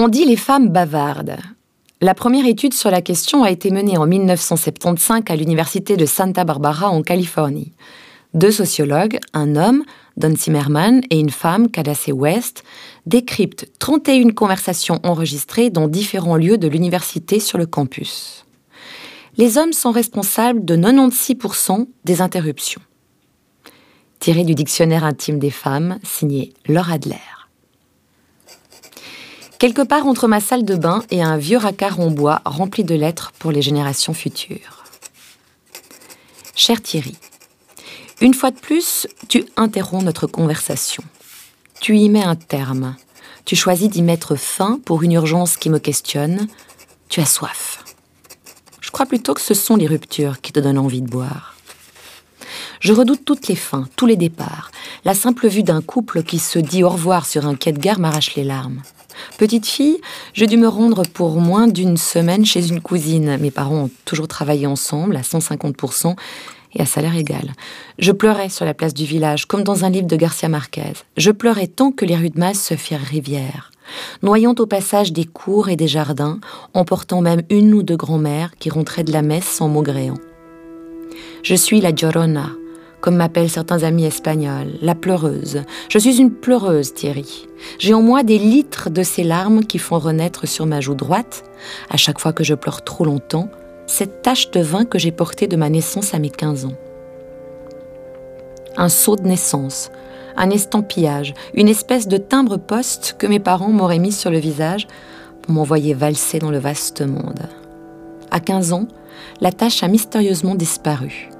On dit les femmes bavardes. La première étude sur la question a été menée en 1975 à l'université de Santa Barbara en Californie. Deux sociologues, un homme, Don Zimmerman, et une femme, Cadace West, décryptent 31 conversations enregistrées dans différents lieux de l'université sur le campus. Les hommes sont responsables de 96% des interruptions. Tiré du dictionnaire intime des femmes, signé Laura Adler. Quelque part entre ma salle de bain et un vieux racard en bois rempli de lettres pour les générations futures. Cher Thierry, une fois de plus, tu interromps notre conversation. Tu y mets un terme. Tu choisis d'y mettre fin pour une urgence qui me questionne. Tu as soif. Je crois plutôt que ce sont les ruptures qui te donnent envie de boire. Je redoute toutes les fins, tous les départs. La simple vue d'un couple qui se dit au revoir sur un quai de gare m'arrache les larmes. Petite fille, j'ai dû me rendre pour moins d'une semaine chez une cousine. Mes parents ont toujours travaillé ensemble à 150%, et à salaire égal. Je pleurais sur la place du village, comme dans un livre de Garcia Marquez. Je pleurais tant que les rues de Masse se firent rivière, noyant au passage des cours et des jardins, emportant même une ou deux grand-mères qui rentraient de la messe sans maugréant. Je suis la Llorona, comme m'appellent certains amis espagnols, la pleureuse. Je suis une pleureuse, Thierry. J'ai en moi des litres de ces larmes qui font renaître sur ma joue droite, à chaque fois que je pleure trop longtemps, cette tache de vin que j'ai portée de ma naissance à mes 15 ans. Un sceau de naissance, un estampillage, une espèce de timbre-poste que mes parents m'auraient mis sur le visage pour m'envoyer valser dans le vaste monde. À 15 ans, la tache a mystérieusement disparu.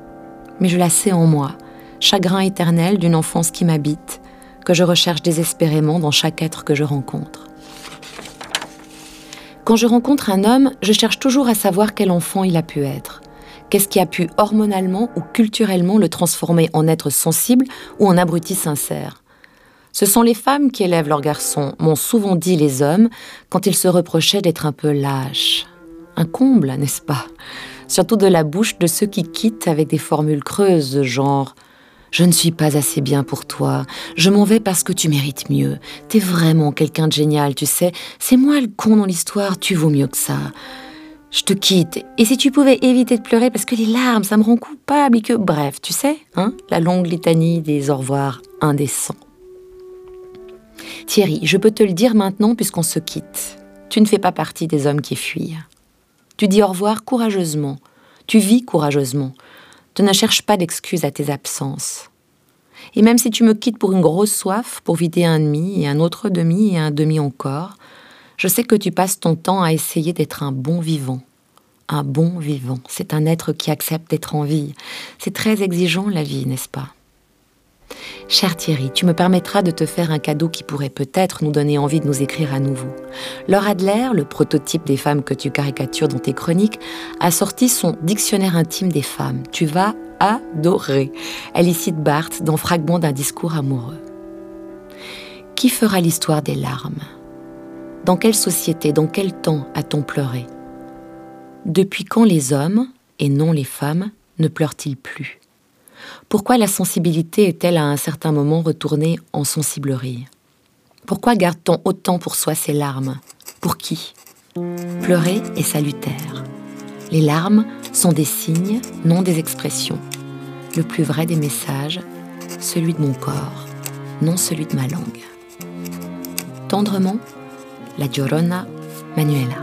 Mais je la sais en moi, chagrin éternel d'une enfance qui m'habite, que je recherche désespérément dans chaque être que je rencontre. Quand je rencontre un homme, je cherche toujours à savoir quel enfant il a pu être. Qu'est-ce qui a pu hormonalement ou culturellement le transformer en être sensible ou en abruti sincère Ce sont les femmes qui élèvent leurs garçons, m'ont souvent dit les hommes, quand ils se reprochaient d'être un peu lâches. Un comble, n'est-ce pas? Surtout de la bouche de ceux qui quittent avec des formules creuses, genre je ne suis pas assez bien pour toi. Je m'en vais parce que tu mérites mieux. T'es vraiment quelqu'un de génial, tu sais. C'est moi le con dans l'histoire, tu vaux mieux que ça. Je te quitte. Et si tu pouvais éviter de pleurer parce que les larmes, ça me rend coupable et que... Bref, tu sais, hein La longue litanie des au revoir indécents. Thierry, je peux te le dire maintenant puisqu'on se quitte. Tu ne fais pas partie des hommes qui fuient. Tu dis au revoir courageusement. Tu vis courageusement. Tu ne cherches pas d'excuses à tes absences. Et même si tu me quittes pour une grosse soif, pour vider un demi et un autre demi et un demi encore, je sais que tu passes ton temps à essayer d'être un bon vivant. Un bon vivant, c'est un être qui accepte d'être en vie. C'est très exigeant la vie, n'est-ce pas? Cher Thierry, tu me permettras de te faire un cadeau qui pourrait peut-être nous donner envie de nous écrire à nouveau. Laura Adler, le prototype des femmes que tu caricatures dans tes chroniques, a sorti son dictionnaire intime des femmes. Tu vas adorer. Elle y cite Barthes dans Fragment d'un discours amoureux. Qui fera l'histoire des larmes? Dans quelle société, dans quel temps a-t-on pleuré? Depuis quand les hommes, et non les femmes, ne pleurent-ils plus? Pourquoi la sensibilité est-elle à un certain moment retournée en sensiblerie Pourquoi garde-t-on autant pour soi ces larmes? Pour qui? Pleurer est salutaire. Les larmes sont des signes, non des expressions. Le plus vrai des messages, celui de mon corps, non celui de ma langue. Tendrement, la Llorona Manuela.